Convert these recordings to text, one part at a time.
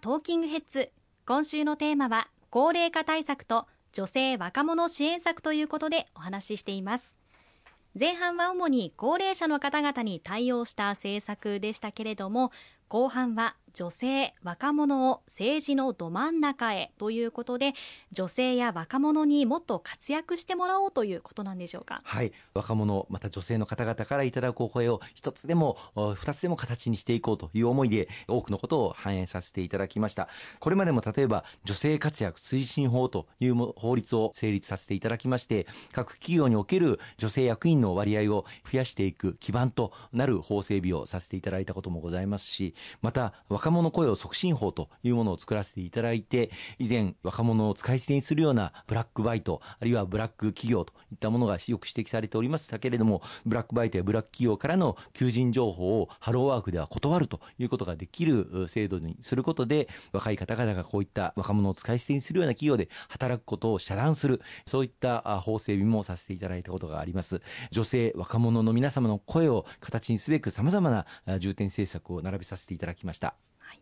トーキングヘッズ。今週のテーマは高齢化対策と女性若者支援策ということでお話ししています。前半は主に高齢者の方々に対応した政策でしたけれども後半は女性、若者を政治のど真ん中へということで女性や若者にもっと活躍してもらおうということなんでしょうか？はい。若者また女性の方々からいただくお声を一つでも二つでも形にしていこうという思いで多くのことを反映させていただきました。これまでも例えば女性活躍推進法という法律を成立させていただきまして各企業における女性役員の割合を増やしていく基盤となる法整備をさせていただいたこともございますしまた若者雇用促進法というものを作らせていただいて以前若者を使い捨てにするようなブラックバイトあるいはブラック企業といったものがよく指摘されておりましたけれどもブラックバイトやブラック企業からの求人情報をハローワークでは断るということができる制度にすることで若い方々がこういった若者を使い捨てにするような企業で働くことを遮断するそういった法整備もさせていただいたことがあります女性若者の皆様の声を形にすべくさまざまな重点政策を並べさせていただきました。はい。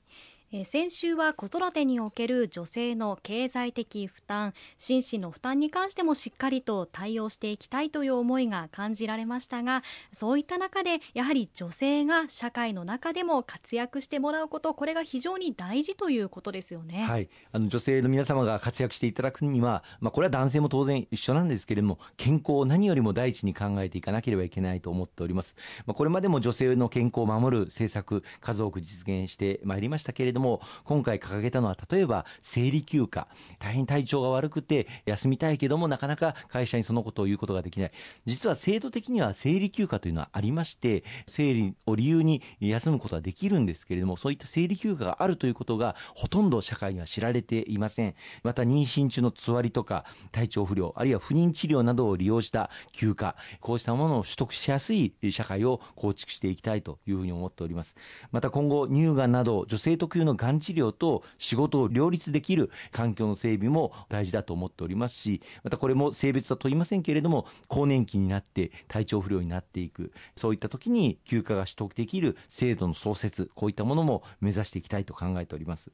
え先週は子育てにおける女性の経済的負担心身の負担に関してもしっかりと対応していきたいという思いが感じられましたがそういった中でやはり女性が社会の中でも活躍してもらうことこれが非常に大事ということですよね、はい、あの女性の皆様が活躍していただくには、まあ、これは男性も当然一緒なんですけれども健康を何よりも第一に考えていかなければいけないと思っております、まあ、これまでも女性の健康を守る政策数多く実現してまいりましたけれどもも今回掲げたのは例えば生理休暇。大変体調が悪くて休みたいけどもなかなか会社にそのことを言うことができない。実は制度的には生理休暇というのはありまして生理を理由に休むことはできるんですけれどもそういった生理休暇があるということがほとんど社会には知られていません。また妊娠中のつわりとか体調不良あるいは不妊治療などを利用した休暇こうしたものを取得しやすい社会を構築していきたいというふうに思っております。また今後乳がんなど女性特有のがん治療と仕事を両立できる環境の整備も大事だと思っておりますしまたこれも性別は問いませんけれども更年期になって体調不良になっていく。そういった時に休暇が取得できる制度の創設こういったものも目指していきたいと考えております。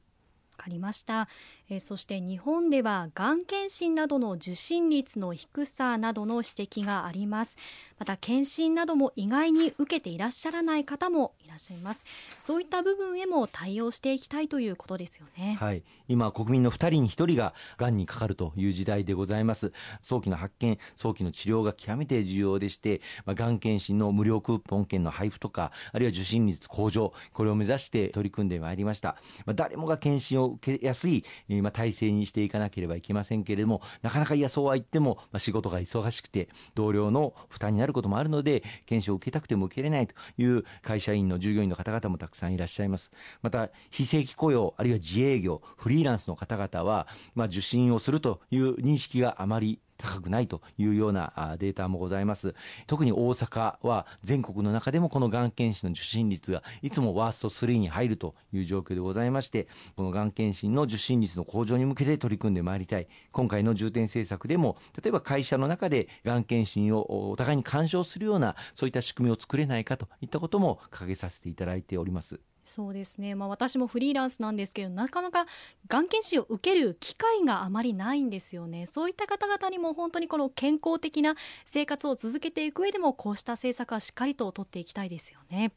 かりました、えー、そして日本ではがん検診などの受診率の低さなどの指摘があります。また検診なども意外に受けていらっしゃらない方もらっしゃいます。そういった部分へも対応していきたいということですよね。はい。今国民の2人に1人ががんにかかるという時代でございます。早期の発見早期の治療が極めて重要でしてまあ、がん検診の無料クーポン券の配布とかあるいは受診率向上これを目指して取り組んでまいりました、まあ、誰もが検診を受けやすい、まあ、体制にしていかなければいけませんけれどもなかなかいやそうは言っても、まあ、仕事が忙しくて同僚の負担になるることもあるので検診を受けたくても受けれないという会社員の従業員の方々もたくさんいらっしゃいます。また非正規雇用あるいは自営業フリーランスの方々は、まあ、受診をするという認識があまり高くないというようなデータもございます。特に大阪は全国の中でもこのがん検診の受診率がいつもワースト3に入るという状況でございましてこのがん検診の受診率の向上に向けて取り組んでまいりたい。今回の重点政策でも例えば会社の中でがん検診をお互いに干渉するようなそういった仕組みを作れないかといったことも掲げさせていただいております。そうですね、まあ、私もフリーランスなんですけどなかなかがん検診を受ける機会があまりないんですよね。そういった方々にも本当にこの健康的な生活を続けていく上でもこうした政策はしっかりと取っていきたいですよね。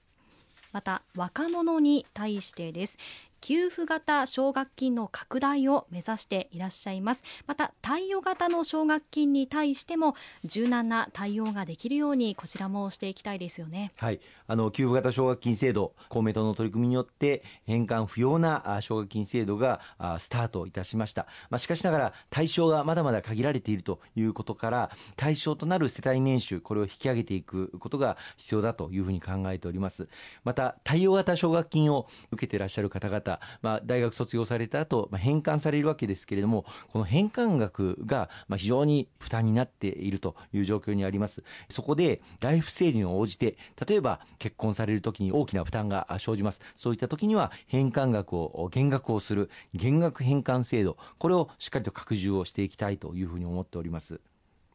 また若者に対してです。給付型奨学金の拡大を目指していらっしゃいます。また貸与型の奨学金に対しても柔軟な対応ができるようにこちらもしていきたいですよね。はい。あの給付型奨学金制度公明党の取り組みによって返還不要な奨学金制度がスタートいたしました、まあ、しかしながら対象がまだまだ限られているということから対象となる世帯年収これを引き上げていくことが必要だというふうに考えております。また対応型奨学金を受けていらっしゃる方々まあ、大学卒業された後、まあ、返還されるわけですけれどもこの返還額が、まあ、非常に負担になっているという状況にあります。そこでライフステージに応じて例えば結婚される時に大きな負担が生じます。そういった時には返還額を減額をする減額返還制度これをしっかりと拡充をしていきたいというふうに思っております。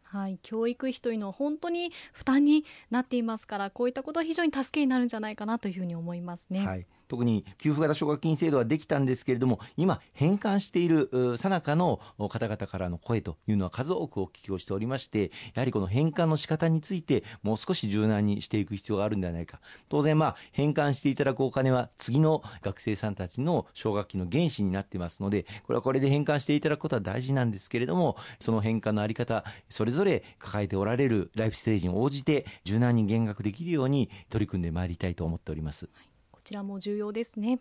はい、教育費というのは本当に負担になっていますからこういったことは非常に助けになるんじゃないかなというふうに思いますね。はい特に給付型奨学金制度はできたんですけれども、今、返還しているさなかの方々からの声というのは数多くお聞きをしておりまして、やはりこの返還の仕方について、もう少し柔軟にしていく必要があるんではないか。当然、まあ、返還していただくお金は、次の学生さんたちの奨学金の原資になってますので、これはこれで返還していただくことは大事なんですけれども、その返還のあり方、それぞれ抱えておられるライフステージに応じて、柔軟に減額できるように取り組んでまいりたいと思っております。こちらも重要ですね。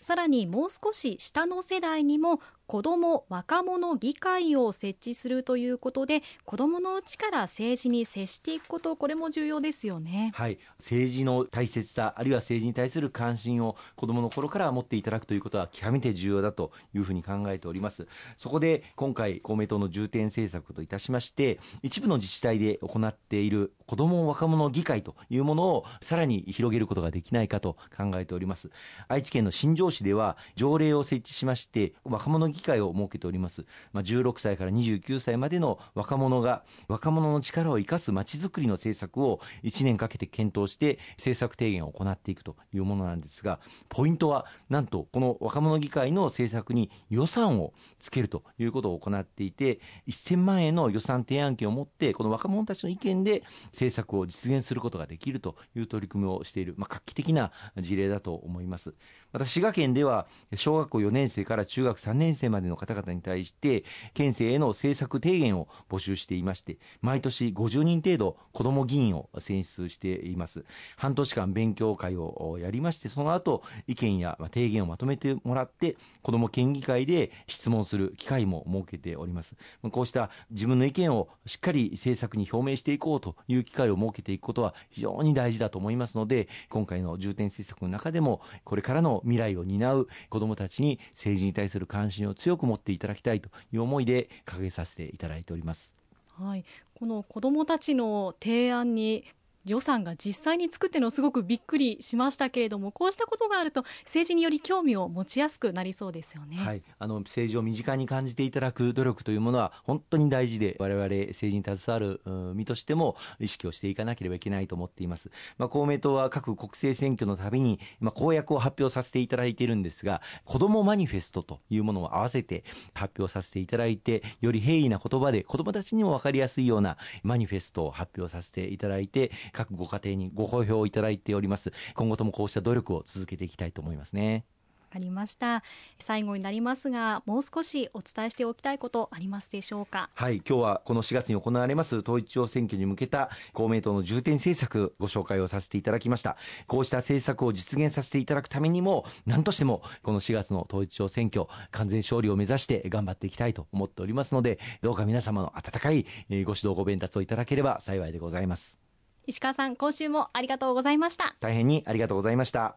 さらにもう少し下の世代にも子ども若者議会を設置するということで子どものうちから政治に接していくことこれも重要ですよね。はい。政治の大切さあるいは政治に対する関心を子どもの頃から持っていただくということは極めて重要だというふうに考えております。そこで今回公明党の重点政策といたしまして一部の自治体で行っている子ども若者議会というものをさらに広げることができないかと考えております。愛知県の新庄市では条例を設置しまして若者議会を設けております、まあ、16歳から29歳までの若者が若者の力を生かすまちづくりの政策を1年かけて検討して政策提言を行っていくというものなんですがポイントはなんとこの若者議会の政策に予算をつけるということを行っていて1000万円の予算提案権を持ってこの若者たちの意見で政策を実現することができるという取り組みをしている、まあ、画期的な事例だと思います。また滋賀県では小学校4年生から中学3年生までの方々に対して県政への政策提言を募集していまして毎年50人程度子ども議員を選出しています。半年間勉強会をやりましてその後意見や提言をまとめてもらって子ども県議会で質問する機会も設けております。こうした自分の意見をしっかり政策に表明していこうという機会を設けていくことは非常に大事だと思いますので今回の重点政策の中でもこれからの未来を担う子どもたちに政治に対する関心を強く持っていただきたいという思いで掲げさせていただいております。はい、この子どもたちの提案に予算が実際に作ってのすごくびっくりしましたけれどもこうしたことがあると政治により興味を持ちやすくなりそうですよね、はい、あの政治を身近に感じていただく努力というものは本当に大事で我々政治に携わる身としても意識をしていかなければいけないと思っています、まあ、公明党は各国政選挙のたびに、まあ、公約を発表させていただいているんですが子どもマニフェストというものを合わせて発表させていただいてより平易な言葉で子どもたちにも分かりやすいようなマニフェストを発表させていただいて各ご家庭にご好評いただいております。今後ともこうした努力を続けていきたいと思いますね。ありました。最後になりますがもう少しお伝えしておきたいことありますでしょうか？はい今日はこの4月に行われます統一地方選挙に向けた公明党の重点政策ご紹介をさせていただきました。こうした政策を実現させていただくためにも何としてもこの4月の統一地方選挙完全勝利を目指して頑張っていきたいと思っておりますのでどうか皆様の温かいご指導ご鞭達をいただければ幸いでございます石川さん今週もありがとうございました。大変にありがとうございました。